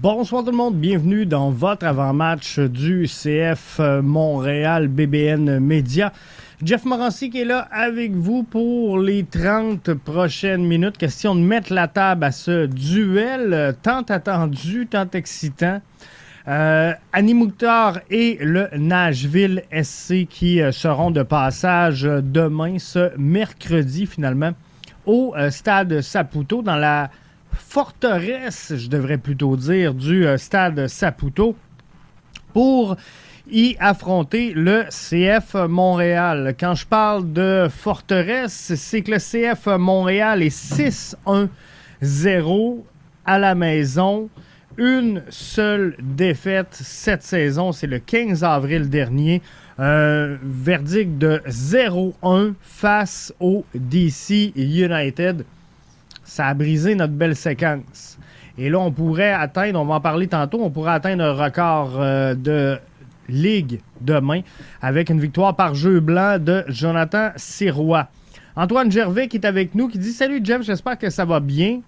Bonsoir tout le monde, bienvenue dans votre avant-match du CF Montréal BBN Média. Jeff Morancy qui est là avec vous pour les 30 prochaines minutes. Question de mettre la table à ce duel tant attendu, tant excitant. Euh, Annie et le Nashville SC qui euh, seront de passage demain, ce mercredi finalement, au euh, stade Saputo dans la forteresse, je devrais plutôt dire, du euh, stade Saputo pour y affronter le CF Montréal. Quand je parle de forteresse, c'est que le CF Montréal est 6-1-0 à la maison. Une seule défaite cette saison, c'est le 15 avril dernier. Verdict de 0-1 face au DC United ça a brisé notre belle séquence. Et là, on pourrait atteindre, on va en parler tantôt, on pourrait atteindre un record euh, de ligue demain avec une victoire par jeu blanc de Jonathan Sirois. Antoine Gervais qui est avec nous, qui dit Salut Jeff, j'espère que ça va bien.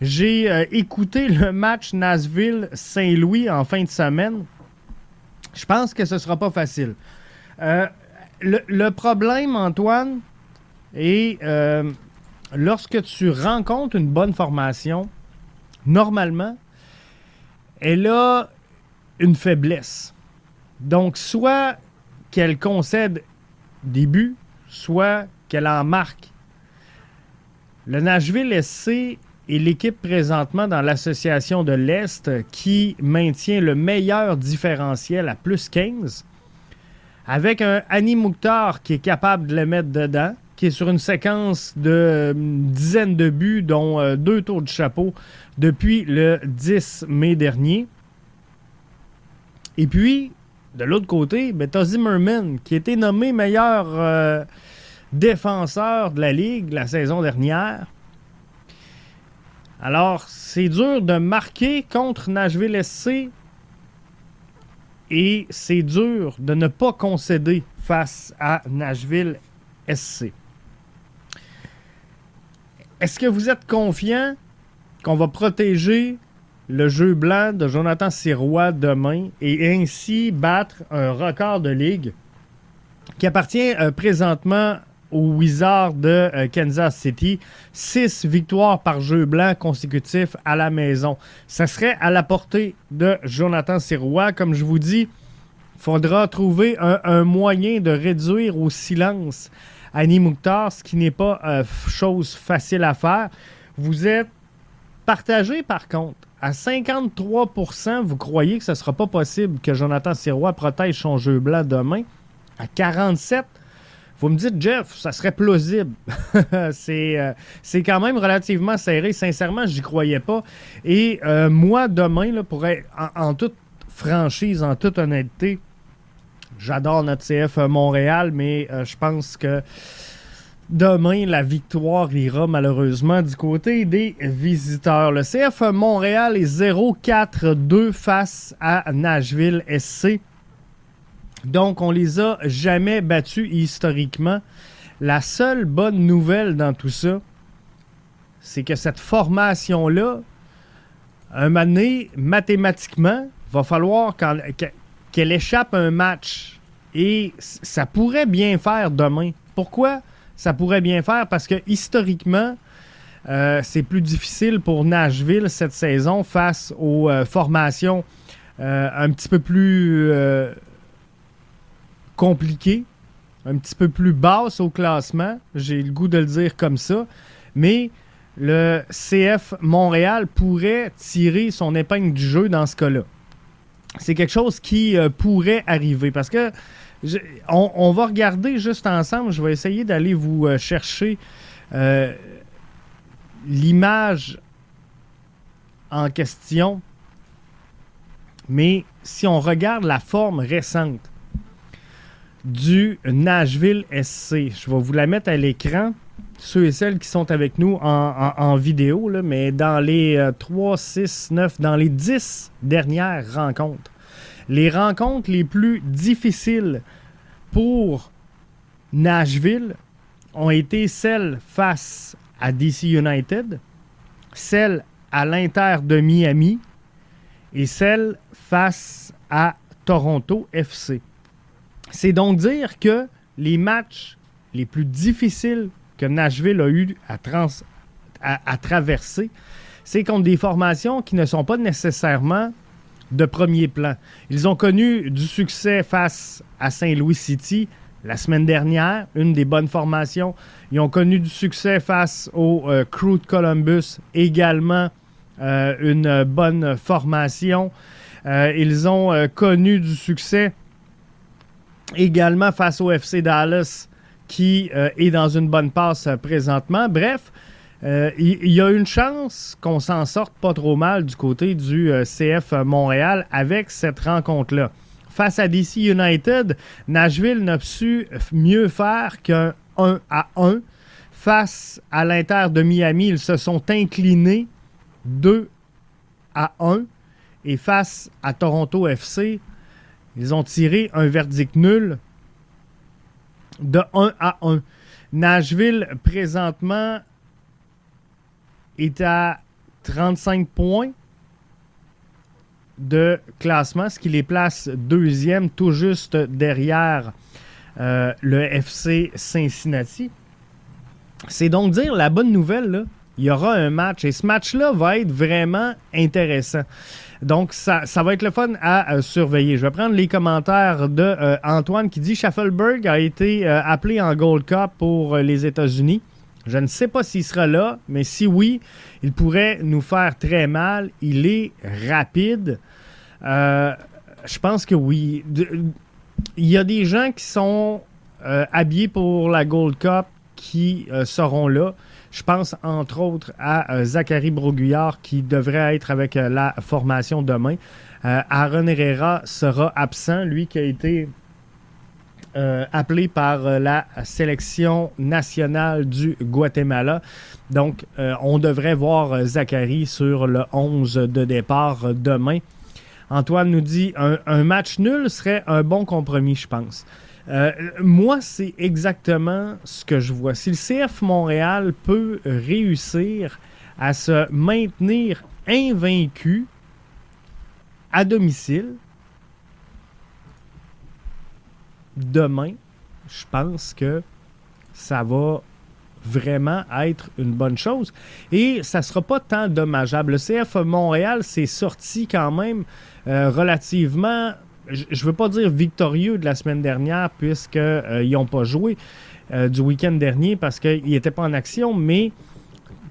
J'ai euh, écouté le match Nashville-Saint-Louis en fin de semaine. Je pense que ce ne sera pas facile. Euh, le, le, problème, Antoine, est lorsque tu rencontres une bonne formation, normalement, elle a une faiblesse. Donc, soit qu'elle concède des buts, soit qu'elle en marque. Le Nashville SC est l'équipe présentement dans l'association de l'Est qui maintient le meilleur différentiel à plus 15, avec un Annie Mouktar qui est capable de le mettre dedans qui est sur une séquence de dizaines de buts, dont euh, deux tours de chapeau depuis le 10 mai dernier. Et puis, de l'autre côté, ben, tu Zimmerman, qui a été nommé meilleur euh, défenseur de la Ligue la saison dernière. Alors, c'est dur de marquer contre Nashville SC et c'est dur de ne pas concéder face à Nashville SC. Est-ce que vous êtes confiant qu'on va protéger le jeu blanc de Jonathan Sirois demain et ainsi battre un record de ligue qui appartient euh, présentement aux Wizards de euh, Kansas City? Six victoires par jeu blanc consécutifs à la maison. Ça serait à la portée de Jonathan Sirois. Comme je vous dis, il faudra trouver un moyen de réduire au silence Annie Mouktar, ce qui n'est pas euh, chose facile à faire. Vous êtes partagé par contre. À 53% vous croyez que ce ne sera pas possible que Jonathan Sirois protège son jeu blanc demain. À 47 vous me dites, Jeff, ça serait plausible. Euh, c'est quand même relativement serré. Sincèrement, j'y croyais pas. Et euh, moi, demain, là, pour en, toute franchise, en toute honnêteté, J'adore notre CF Montréal, mais euh, je pense que demain, la victoire ira malheureusement du côté des visiteurs. Le CF Montréal est 0-4-2 face à Nashville SC. Donc, on les a jamais battus historiquement. La seule bonne nouvelle dans tout ça, c'est que cette formation-là, un moment mathématiquement, va falloir échappe un match. Et ça pourrait bien faire demain. Pourquoi ça pourrait bien faire? Parce que historiquement, euh, c'est plus difficile pour Nashville cette saison face aux euh, formations euh, un petit peu plus compliquées, un petit peu plus basses au classement. J'ai le goût de le dire comme ça. Mais le CF Montréal pourrait tirer son épingle du jeu dans ce cas-là c'est quelque chose qui euh, pourrait arriver parce que on, va regarder juste ensemble. Je vais essayer d'aller vous euh, chercher euh, l'image en question. Mais si on regarde la forme récente du Nashville SC, je vais vous la mettre à l'écran ceux et celles qui sont avec nous en, vidéo, mais dans les 3, 6, 9, dans les 10 dernières rencontres, les rencontres les plus difficiles pour Nashville ont été celles face à DC United, celles à l'Inter de Miami et celle face à Toronto FC. C'est donc dire que les matchs les plus difficiles que Nashville a eu à, traverser, c'est contre des formations qui ne sont pas nécessairement de premier plan. Ils ont connu du succès face à Saint-Louis City la semaine dernière, une des bonnes formations. Ils ont connu du succès face au euh, Crew de Columbus, également euh, une bonne formation. Euh, ils ont connu du succès également face au FC Dallas, qui est dans une bonne passe présentement. Bref, il y, a une chance qu'on s'en sorte pas trop mal du côté du CF Montréal avec cette rencontre-là face à DC United, Nashville n'a su mieux faire qu'un 1 à 1. Face à l'Inter de Miami, ils se sont inclinés 2 à 1. Et face à Toronto FC, ils ont tiré un verdict nul de 1 à 1. Nashville, présentement, est à 35 points de classement, ce qui les place deuxième, tout juste derrière euh, le FC Cincinnati. C'est donc dire la bonne nouvelle, il y aura un match et ce match-là va être vraiment intéressant. Donc, ça, va être le fun à euh, surveiller. Je vais prendre les commentaires de euh, Antoine qui dit Schaffelberg a été appelé en Gold Cup pour les États-Unis. Je ne sais pas s'il sera là, mais si oui, il pourrait nous faire très mal. Il est rapide. Euh, je pense que oui. Il y a des gens qui sont euh, habillés pour la Gold Cup qui euh, seront là. Je pense entre autres à Zachary Broguillard qui devrait être avec la formation demain. Aaron Herrera sera absent, lui qui a été appelé par la sélection nationale du Guatemala. Donc, on devrait voir Zachary sur le 11 de départ demain. Antoine nous dit un, match nul serait un bon compromis, je pense. Euh, moi, c'est exactement ce que je vois. Si le CF Montréal peut réussir à se maintenir invaincu à domicile, demain, je pense que ça va vraiment être une bonne chose. Et ça ne sera pas tant dommageable. Le CF Montréal s'est sorti quand même euh, relativement, je ne veux pas dire victorieux de la semaine dernière, puisqu'ils euh, n'ont pas joué euh, du week-end dernier parce qu'ils n'étaient pas en action, mais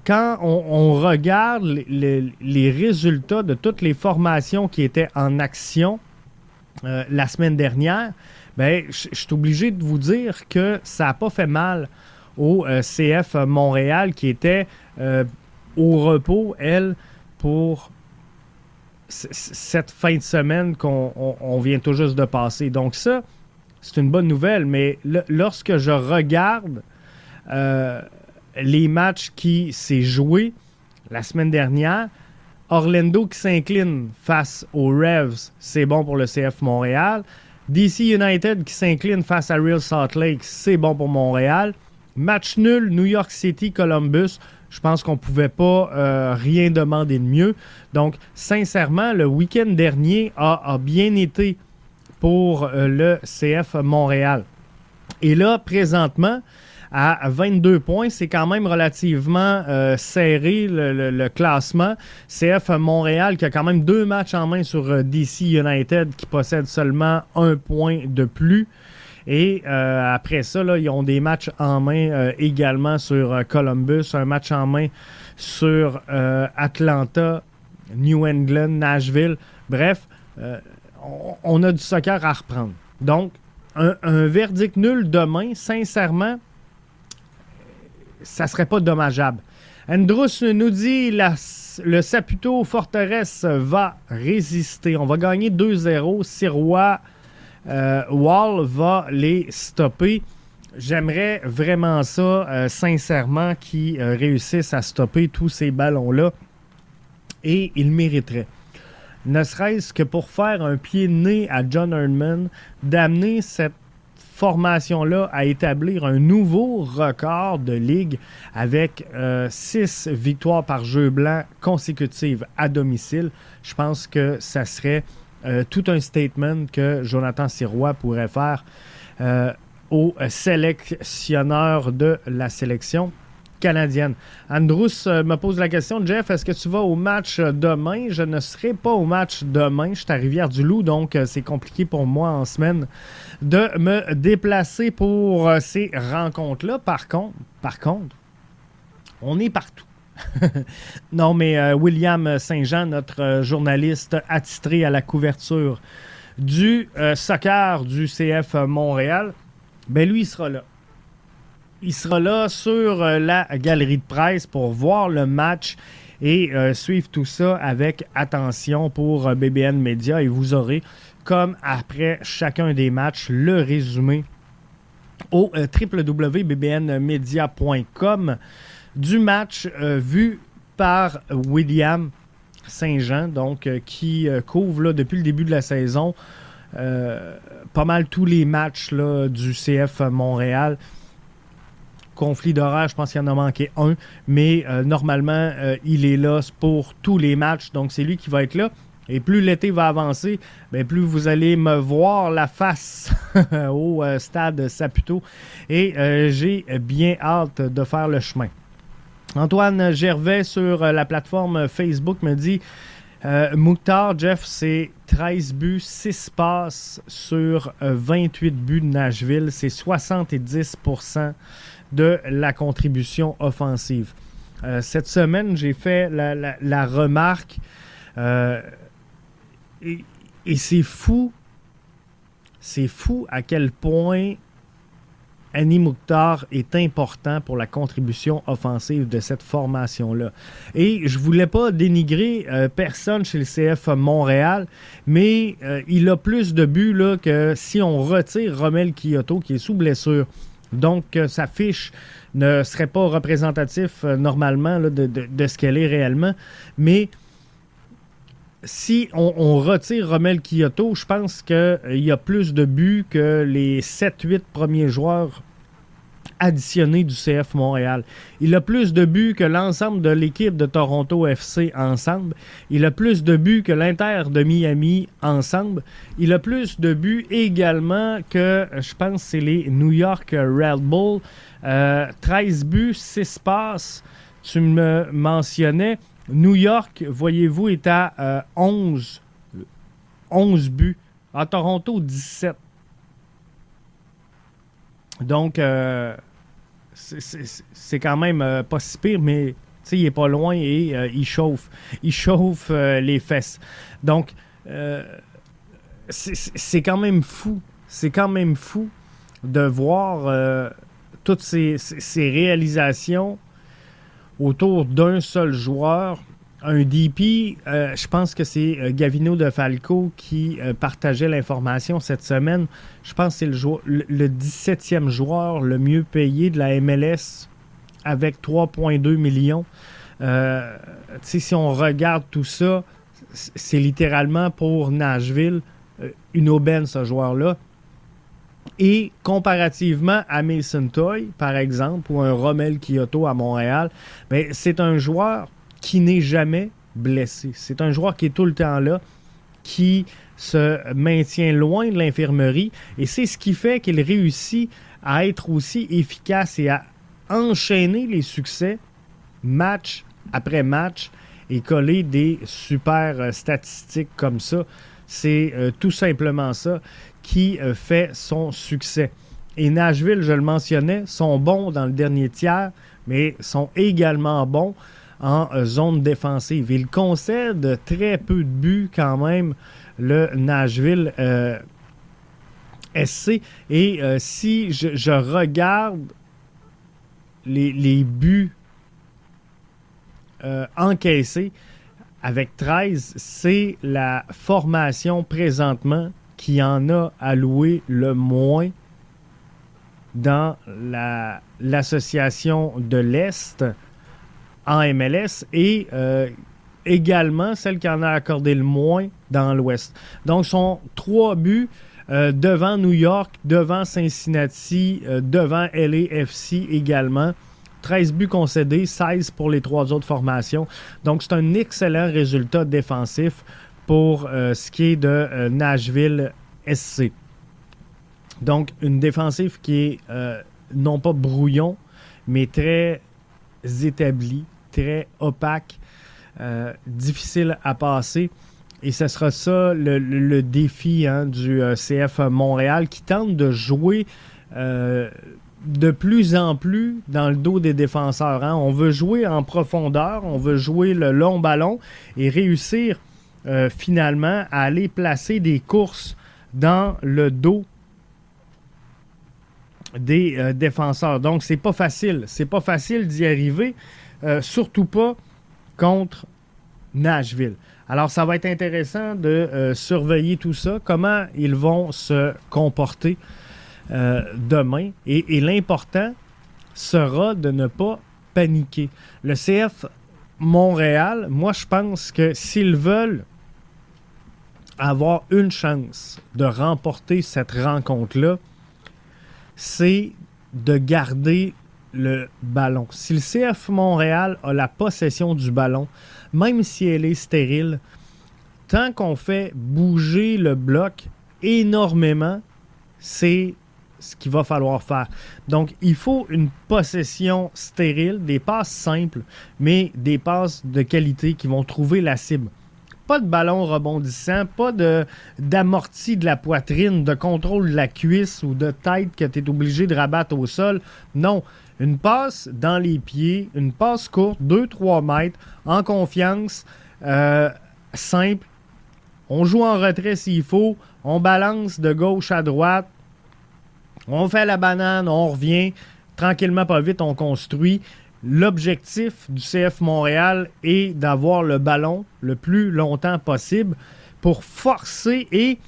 quand on, regarde les, résultats de toutes les formations qui étaient en action la semaine dernière, ben, je suis obligé de vous dire que ça n'a pas fait mal au CF Montréal qui était au repos, elle, pour cette fin de semaine qu'on vient tout juste de passer. Donc ça, c'est une bonne nouvelle, mais lorsque je regarde euh, les matchs qui s'est joué la semaine dernière, Orlando qui s'incline face aux Revs, c'est bon pour le CF Montréal. DC United qui s'incline face à Real Salt Lake, c'est bon pour Montréal. Match nul, New York City, Columbus, je pense qu'on ne pouvait pas euh, rien demander de mieux. Donc, sincèrement, le week-end dernier a, bien été pour euh, le CF Montréal. Et là, présentement, à 22 points, c'est quand même relativement euh, serré le, classement. CF Montréal qui a quand même deux matchs en main sur DC United qui possède seulement un point de plus. Et euh, après ça, ils ont des matchs en main euh, également sur euh, Columbus, un match en main sur Atlanta, New England, Nashville. Bref, on, a du soccer à reprendre. Donc, un, verdict nul demain, sincèrement, ça serait pas dommageable. Andrus nous dit la, le Saputo Forteresse va résister. On va gagner 2-0. Sirois euh, Wall va les stopper. J'aimerais vraiment ça, euh, sincèrement, qu'ils euh, réussissent à stopper tous ces ballons-là. Et ils mériteraient. Ne serait-ce que pour faire un pied de nez à John Herdman, d'amener cette formation-là à établir un nouveau record de ligue avec euh, six victoires par jeu blanc consécutives à domicile. Je pense que ça serait euh, tout un statement que Jonathan Sirois pourrait faire euh, au sélectionneur de la sélection canadienne. Andrus euh, me pose la question, Jeff, est-ce que tu vas au match demain? Je ne serai pas au match demain. Je suis à Rivière-du-Loup, donc c'est compliqué pour moi en semaine de me déplacer pour ces rencontres-là. Par contre, par contre, on est partout. Non, mais William Saint-Jean, notre journaliste attitré à la couverture du soccer du CF Montréal, ben lui, il sera là il sera là sur euh, la galerie de presse pour voir le match et euh, suivre tout ça avec attention pour euh, BBN Media. Et vous aurez, comme après chacun des matchs, le résumé au www.bbnmedia.com du match vu par William Saint-Jean, donc qui couvre là, depuis le début de la saison pas mal tous les matchs du CF Montréal conflit d'horaire, je pense qu'il en a manqué un, mais euh, normalement, euh, il est là pour tous les matchs, donc c'est lui qui va être là. Et plus l'été va avancer, bien, plus vous allez me voir la face au euh, stade Saputo. Et j'ai bien hâte de faire le chemin. Antoine Gervais sur la plateforme Facebook me dit Mouktar, Jeff, c'est 13 buts, 6 passes sur 28 buts de Nashville. C'est 70% de la contribution offensive. Euh, cette semaine, j'ai fait la, remarque, euh, et, c'est fou, c'est fou à quel point Annie Mouktar est important pour la contribution offensive de cette formation-là. Et je voulais pas dénigrer euh, personne chez le CF Montréal, mais il a plus de buts là, que si on retire Romel Kyoto, qui est sous blessure. Donc, euh, sa fiche ne serait pas représentatif euh, normalement de, ce qu'elle est réellement. Mais si on, retire Romel Kyoto, je pense qu'il euh, a plus de buts que les 7-8 premiers joueurs additionné du CF Montréal. Il a plus de buts que l'ensemble de l'équipe de Toronto FC ensemble. Il a plus de buts que l'Inter de Miami ensemble. Il a plus de buts également que, je pense, c'est les New York Red Bull. 13 euh, buts, 6 passes. Tu me mentionnais. New York, voyez-vous, est à 11, euh, 11 buts. À Toronto, 17. Donc, euh, c'est quand même euh, pas si pire, mais il est pas loin et euh, il chauffe. Il chauffe les fesses. Donc, c'est quand même fou. C'est quand même fou de voir toutes ces, réalisations autour d'un seul joueur un DP, euh, je pense que c'est euh, Gavino de Falco qui euh, partageait l'information cette semaine. Je pense que c'est le, le, 17e joueur le mieux payé de la MLS avec 3,2 millions. si on regarde tout ça, c'est littéralement pour Nashville une aubaine, ce joueur-là. Et comparativement à Mason Toy, par exemple, ou un Romel Kyoto à Montréal, ben, c'est un joueur qui n'est jamais blessé. C'est un joueur qui est tout le temps là, qui se maintient loin de l'infirmerie et c'est ce qui fait qu'il réussit à être aussi efficace et à enchaîner les succès match après match et coller des super euh, statistiques comme ça. C'est euh, tout simplement ça qui euh, fait son succès. Et Nashville, je le mentionnais, sont bons dans le dernier tiers, mais sont également bons en euh, zone défensive. Il concède très peu de buts quand même, le Nashville SC. Et si je, regarde les, buts encaissés avec 13, c'est la formation présentement qui en a alloué le moins dans l'association de l'Est en MLS et euh, également celle qui en a accordé le moins dans l'Ouest. Donc, son trois buts devant New York, devant Cincinnati, devant LAFC également. 13 buts concédés, 16 pour les trois autres formations. Donc, c'est un excellent résultat défensif pour ce qui est de Nashville SC. Donc, une défensive qui est non pas brouillon, mais très établie, très opaque, euh, difficile à passer. Et ce sera ça le, défi hein, du euh, CF Montréal qui tente de jouer euh, de plus en plus dans le dos des défenseurs. Hein. On veut jouer en profondeur, on veut jouer le long ballon et réussir finalement à aller placer des courses dans le dos des défenseurs. Donc c'est pas facile, c'est pas facile d'y arriver, surtout pas contre Nashville. Alors, ça va être intéressant de euh, surveiller tout ça, comment ils vont se comporter euh, demain. Et, l'important sera de ne pas paniquer. Le CF Montréal, moi, je pense que s'ils veulent avoir une chance de remporter cette rencontre-là, c'est de garder le ballon. Si le CF Montréal a la possession du ballon, même si elle est stérile, tant qu'on fait bouger le bloc énormément, c'est ce qu'il va falloir faire. Donc, il faut une possession stérile, des passes simples, mais des passes de qualité qui vont trouver la cible. Pas de ballon rebondissant, pas de d'amorti de la poitrine, de contrôle de la cuisse ou de tête que tu es obligé de rabattre au sol. Non, une passe dans les pieds, une passe courte, 2-3 mètres, en confiance, euh, simple. On joue en retrait s'il faut, on balance de gauche à droite, on fait la banane, on revient, tranquillement, pas vite, on construit. L'objectif du CF Montréal est d'avoir le ballon le plus longtemps possible pour forcer et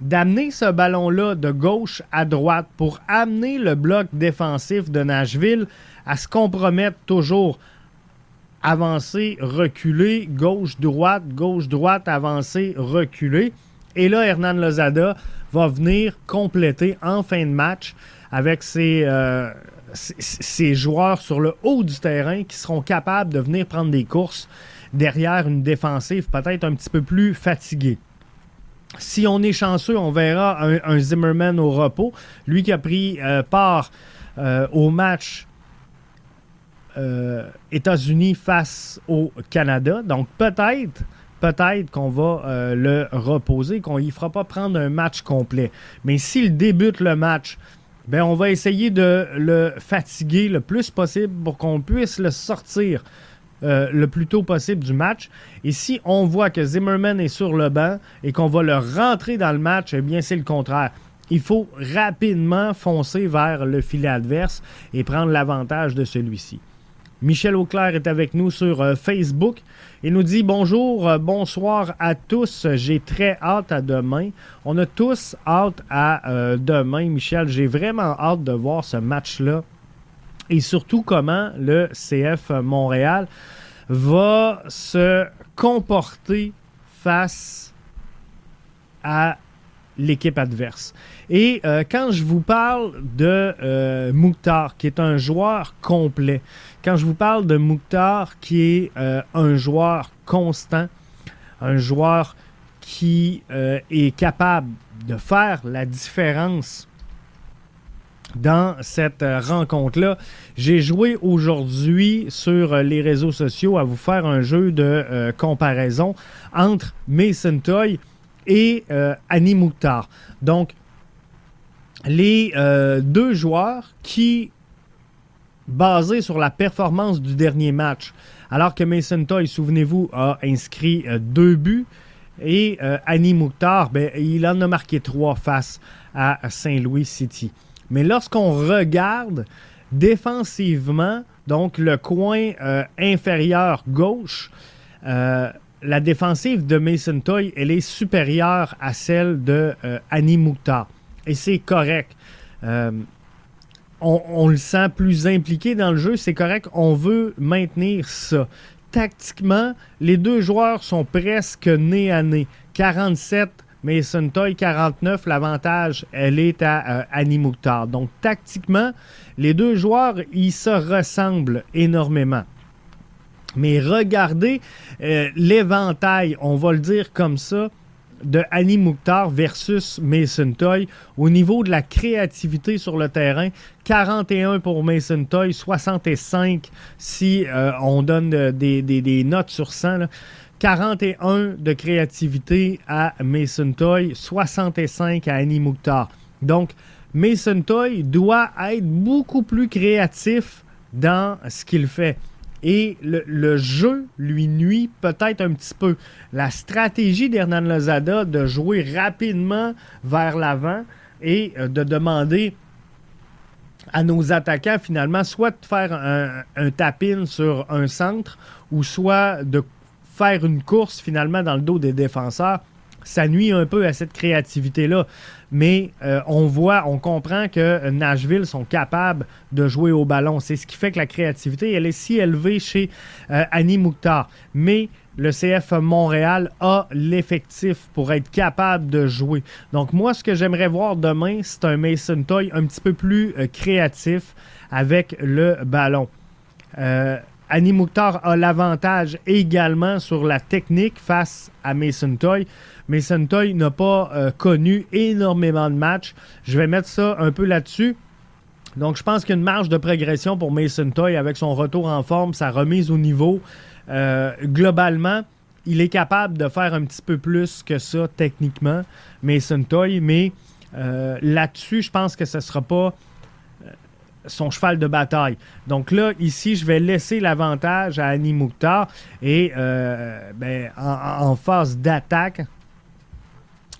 d'amener ce ballon-là de gauche à droite pour amener le bloc défensif de Nashville à se compromettre toujours. Avancer, reculer, gauche-droite, gauche-droite, avancer, reculer. Et là, Hernan Lozada va venir compléter en fin de match avec ses, euh, ses, joueurs sur le haut du terrain qui seront capables de venir prendre des courses derrière une défensive peut-être un petit peu plus fatiguée. Si on est chanceux, on verra un, Zimmerman au repos. Lui qui a pris euh, part euh, au match États-Unis face au Canada. Donc peut-être, peut-être qu'on va le reposer, qu'on ne fera pas prendre un match complet. Mais s'il débute le match, ben on va essayer de le fatiguer le plus possible pour qu'on puisse le sortir euh, le plus tôt possible du match. Et si on voit que Zimmerman est sur le banc et qu'on va le rentrer dans le match, eh bien, c'est le contraire. Il faut rapidement foncer vers le filet adverse et prendre l'avantage de celui-ci. Michel Auclair est avec nous sur euh, Facebook et nous dit bonjour, euh, bonsoir à tous. J'ai très hâte à demain. On a tous hâte à demain, Michel. J'ai vraiment hâte de voir ce match-là et surtout comment le CF Montréal va se comporter face à l'équipe adverse. Et euh, quand je vous parle de euh, Mouktar, qui est un joueur complet, quand je vous parle de Mouktar, qui est euh, un joueur constant, un joueur qui est capable de faire la différence dans cette euh, rencontre-là. J'ai joué aujourd'hui sur euh, les réseaux sociaux à vous faire un jeu de euh, comparaison entre Mason Toy et Annie Mouktar. Donc, les deux joueurs qui, basés sur la performance du dernier match, alors que Mason Toy, souvenez-vous, a inscrit deux buts, et Annie Mouktar, ben, il en a marqué trois face à Saint-Louis City. Mais lorsqu'on regarde défensivement, donc le coin euh, inférieur gauche, euh, la défensive de Mason Toy, elle est supérieure à celle de euh, Annie Moukta. Et c'est correct. On, le sent plus impliqué dans le jeu, c'est correct. On veut maintenir ça. Tactiquement, les deux joueurs sont presque nez à nez. 47 Mason Toy 49. L'avantage, elle est à Annie Mouktar. Donc, tactiquement, les deux joueurs, ils se ressemblent énormément. Mais regardez l'éventail, on va le dire comme ça, de Annie Mouktar versus Mason Toy. Au niveau de la créativité sur le terrain, 41 pour Mason Toy, 65 si euh, on donne des, notes sur 100. 41 de créativité à Mason Toy, 65 à Annie Mouktar. Donc, Mason Toy doit être beaucoup plus créatif dans ce qu'il fait et le, jeu lui nuit peut-être un petit peu. La stratégie d'Hernan Lozada de jouer rapidement vers l'avant et euh, de demander à nos attaquants finalement soit de faire un, un tap-in sur un centre ou soit de faire une course finalement dans le dos des défenseurs, ça nuit un peu à cette créativité-là mais euh, on voit, on comprend que Nashville sont capables de jouer au ballon. C'est ce qui fait que la créativité, elle est si élevée chez euh, Annie Mouktar. Mais le CF Montréal a l'effectif pour être capable de jouer. Donc moi, ce que j'aimerais voir demain, c'est un Mason Toy un petit peu plus euh, créatif avec le ballon. Annie Mouktar a l'avantage également sur la technique face à Mason Toy. Mason Toy n'a pas euh, connu énormément de matchs. Je vais mettre ça un peu là-dessus. Donc, je pense qu'il y a une marge de progression pour Mason Toy avec son retour en forme, sa remise au niveau. Euh, globalement, il est capable de faire un petit peu plus que ça techniquement, Mason Toy, mais euh, là-dessus, je pense que ce ne sera pas son cheval de bataille. Donc là, ici, je vais laisser l'avantage à Annie et ben, en, phase d'attaque,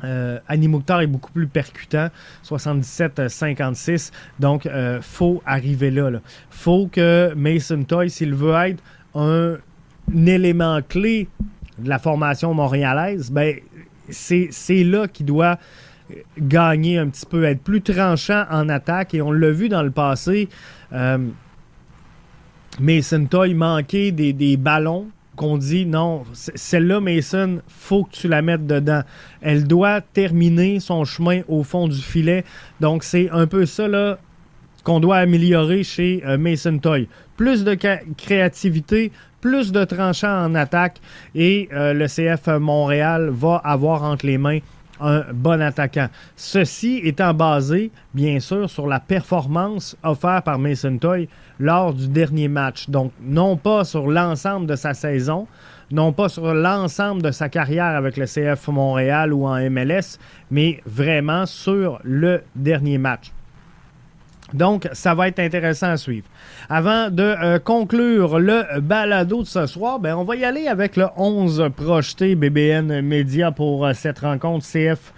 euh, est beaucoup plus percutant, 77-56. Donc, euh, faut arriver là, Il faut que Mason Toy, s'il veut être un, élément clé de la formation montréalaise, ben, c'est là qu'il doit gagner un petit peu, être plus tranchant en attaque. Et on l'a vu dans le passé. Euh, Mason Toy manquait des ballons qu'on dit non, celle-là, Mason, faut que tu la mettes dedans. Elle doit terminer son chemin au fond du filet. Donc, c'est un peu ça là, qu'on doit améliorer chez euh, Mason Toy. Plus de créativité, plus de tranchants en attaque et euh, le CF Montréal va avoir entre les mains un bon attaquant. Ceci étant basé, bien sûr, sur la performance offerte par Mason Toy lors du dernier match. Donc, non pas sur l'ensemble de sa saison, non pas sur l'ensemble de sa carrière avec le CF Montréal ou en MLS, mais vraiment sur le dernier match. Donc, ça va être intéressant à suivre. Avant de euh, conclure le balado de ce soir, ben, on va y aller avec le 11 projeté BBN Média pour euh, cette rencontre CF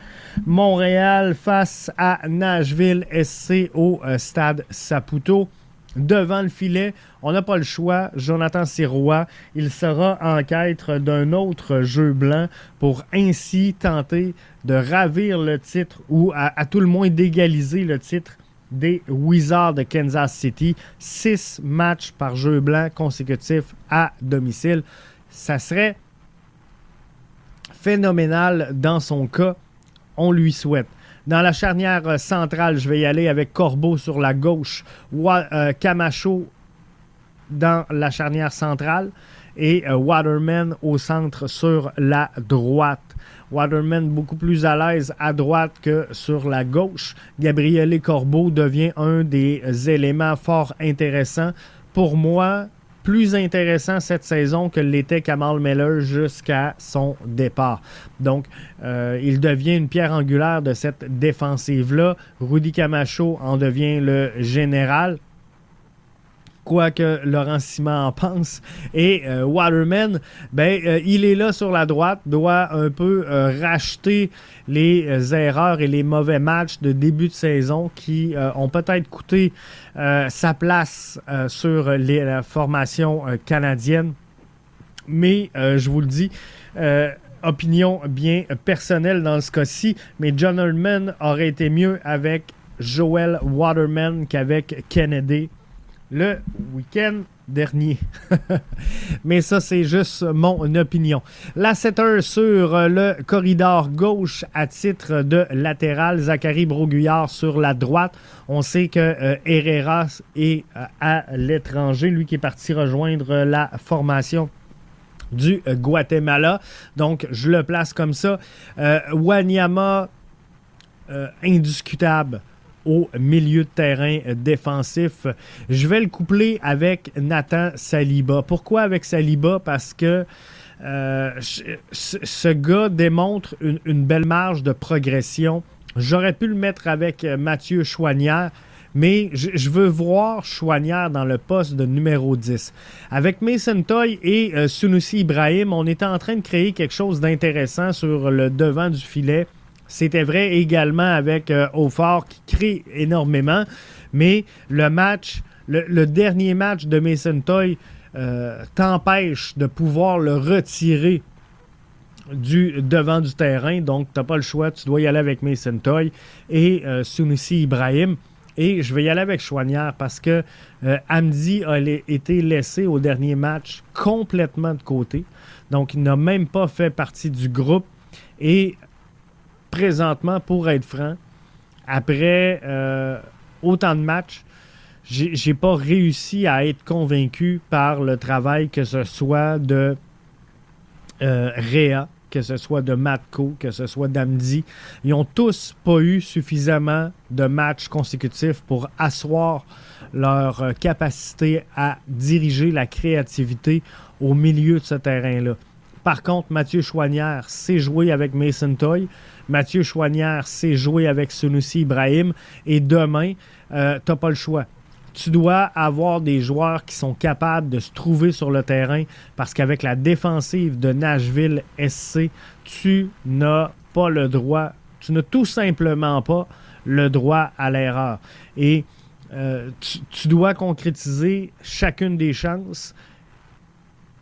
Montréal face à Nashville SC au euh, stade Saputo. Devant le filet, on n'a pas le choix. Jonathan Sirois, il sera en quête d'un autre jeu blanc pour ainsi tenter de ravir le titre ou à tout le moins d'égaliser le titre des Wizards de Kansas City. Six matchs par jeu blanc consécutifs à domicile. Ça serait phénoménal dans son cas. On lui souhaite. Dans la charnière centrale, je vais y aller avec Corbeau sur la gauche, euh, Camacho dans la charnière centrale et euh, Waterman au centre sur la droite. Waterman beaucoup plus à l'aise à droite que sur la gauche. Gabriele Corbeau devient un des éléments fort intéressants. Pour moi, plus intéressant cette saison que l'était Kamal Miller jusqu'à son départ. Donc, euh, il devient une pierre angulaire de cette défensive-là. Rudy Camacho en devient le général quoi que Laurent Simon en pense. Et euh, Waterman, ben, euh, il est là sur la droite, doit un peu euh, racheter les erreurs et les mauvais matchs de début de saison qui ont peut-être coûté sa place sur la formation canadienne. Mais je vous le dis, opinion bien personnelle dans ce cas-ci, mais John Herdman aurait été mieux avec Joel Waterman qu'avec Kennedy le week-end dernier. Mais ça, c'est juste mon opinion. La 7 sur le corridor gauche à titre de latéral. Zachary Broguillard sur la droite. On sait que euh, Herrera est euh, à l'étranger, lui qui est parti rejoindre la formation du Guatemala. Donc, je le place comme ça. Euh, Wanyama, indiscutable au milieu de terrain défensif. Je vais le coupler avec Nathan Saliba. Pourquoi avec Saliba? Parce que euh, ce gars démontre une, belle marge de progression. J'aurais pu le mettre avec Mathieu Chouanière, mais je, veux voir Chouanière dans le poste de numéro 10. Avec Mason Toy et euh, Ibrahim, on était en train de créer quelque chose d'intéressant sur le devant du filet. C'était vrai également avec euh, qui crée énormément. Mais le match, le, dernier match de Mason Toy euh, t'empêche de pouvoir le retirer du devant du terrain. Donc, tu n'as pas le choix. Tu dois y aller avec Mason Toy et euh, Ibrahim. Et je vais y aller avec Chouanière parce que euh, Hamdi a été laissé au dernier match complètement de côté. Donc, il n'a même pas fait partie du groupe. Et présentement, pour être franc, après euh, autant de matchs, j'ai pas réussi à être convaincu par le travail que ce soit de euh, Réa, que ce soit de Matko, que ce soit d'Amdi. Ils n'ont tous pas eu suffisamment de matchs consécutifs pour asseoir leur euh, capacité à diriger la créativité au milieu de ce terrain-là. Par contre, Mathieu Chouanière s'est joué avec Mason Toy. Mathieu Chouanière s'est joué avec Sunusi Ibrahim. Et demain, euh, tu n'as pas le choix. Tu dois avoir des joueurs qui sont capables de se trouver sur le terrain parce qu'avec la défensive de Nashville SC, tu n'as pas le droit, tu n'as tout simplement pas le droit à l'erreur. Et euh, tu, dois concrétiser chacune des chances.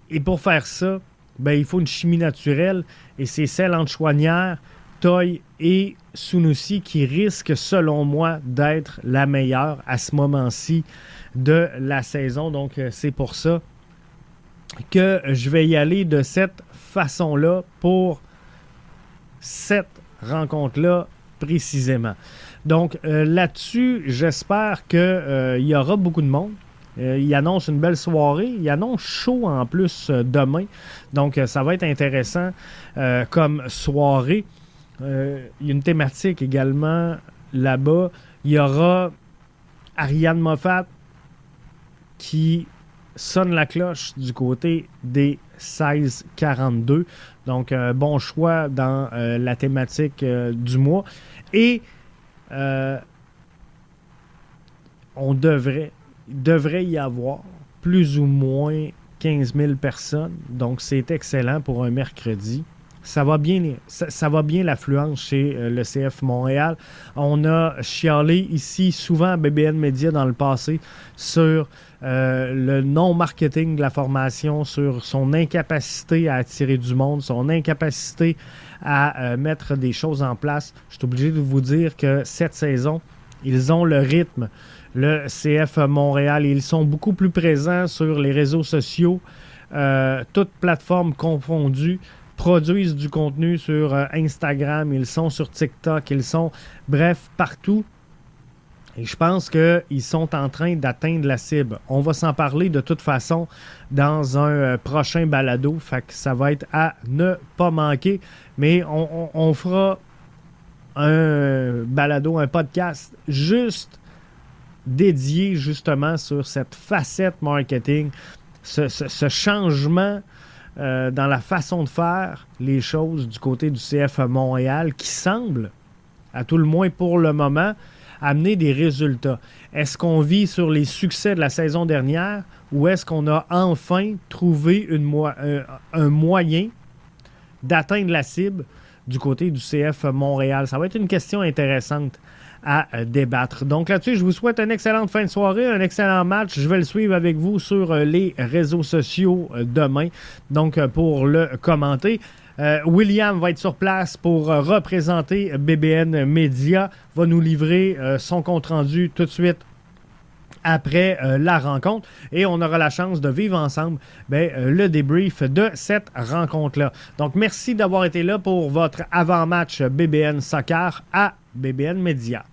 Et pour faire ça, ben, il faut une chimie naturelle et c'est celle entre Chouanière, Toy et Sunusi qui risque, selon moi, d'être la meilleure à ce moment-ci de la saison. Donc, euh, c'est pour ça que je vais y aller de cette façon-là pour cette rencontre-là précisément. Donc, euh, là-dessus, j'espère qu'il euh, y aura beaucoup de monde. il annonce une belle soirée. Il annonce chaud en plus demain. Donc, ça va être intéressant comme soirée. Euh, il y a une thématique également là-bas. Il y aura Ariane Moffat qui sonne la cloche du côté des 1642. Donc, un bon choix dans euh, la thématique euh, du mois. Et on devrait, devrait y avoir plus ou moins 15 000 personnes. Donc, c'est excellent pour un mercredi ça va bien, ça, va bien l'affluence chez euh, le CF Montréal. On a chialé ici souvent à BBN Media dans le passé sur euh, le non-marketing de la formation, sur son incapacité à attirer du monde, son incapacité à euh, mettre des choses en place. Je suis obligé de vous dire que cette saison, ils ont le rythme. Le CF Montréal, ils sont beaucoup plus présents sur les réseaux sociaux, toutes plateformes confondues produisent du contenu sur euh, Instagram, ils sont sur TikTok, ils sont, bref, partout. Et je pense qu'ils sont en train d'atteindre la cible. On va s'en parler de toute façon dans un euh, prochain balado. Fait que ça va être à ne pas manquer. Mais on, fera un balado, un podcast juste dédié justement sur cette facette marketing, ce changement euh, dans la façon de faire les choses du côté du CF Montréal qui semble, à tout le moins pour le moment, amener des résultats. Est-ce qu'on vit sur les succès de la saison dernière ou est-ce qu'on a enfin trouvé euh, un moyen d'atteindre la cible du côté du CF Montréal? Ça va être une question intéressante à euh, débattre. Donc là-dessus, je vous souhaite une excellente fin de soirée, un excellent match. Je vais le suivre avec vous sur euh, les réseaux sociaux euh, demain, donc pour le commenter. William va être sur place pour représenter BBN Media, va nous livrer son compte rendu tout de suite après euh, la rencontre et on aura la chance de vivre ensemble ben, euh, le débrief de cette rencontre-là. Donc, merci d'avoir été là pour votre avant-match BBN Soccer à BBN Media.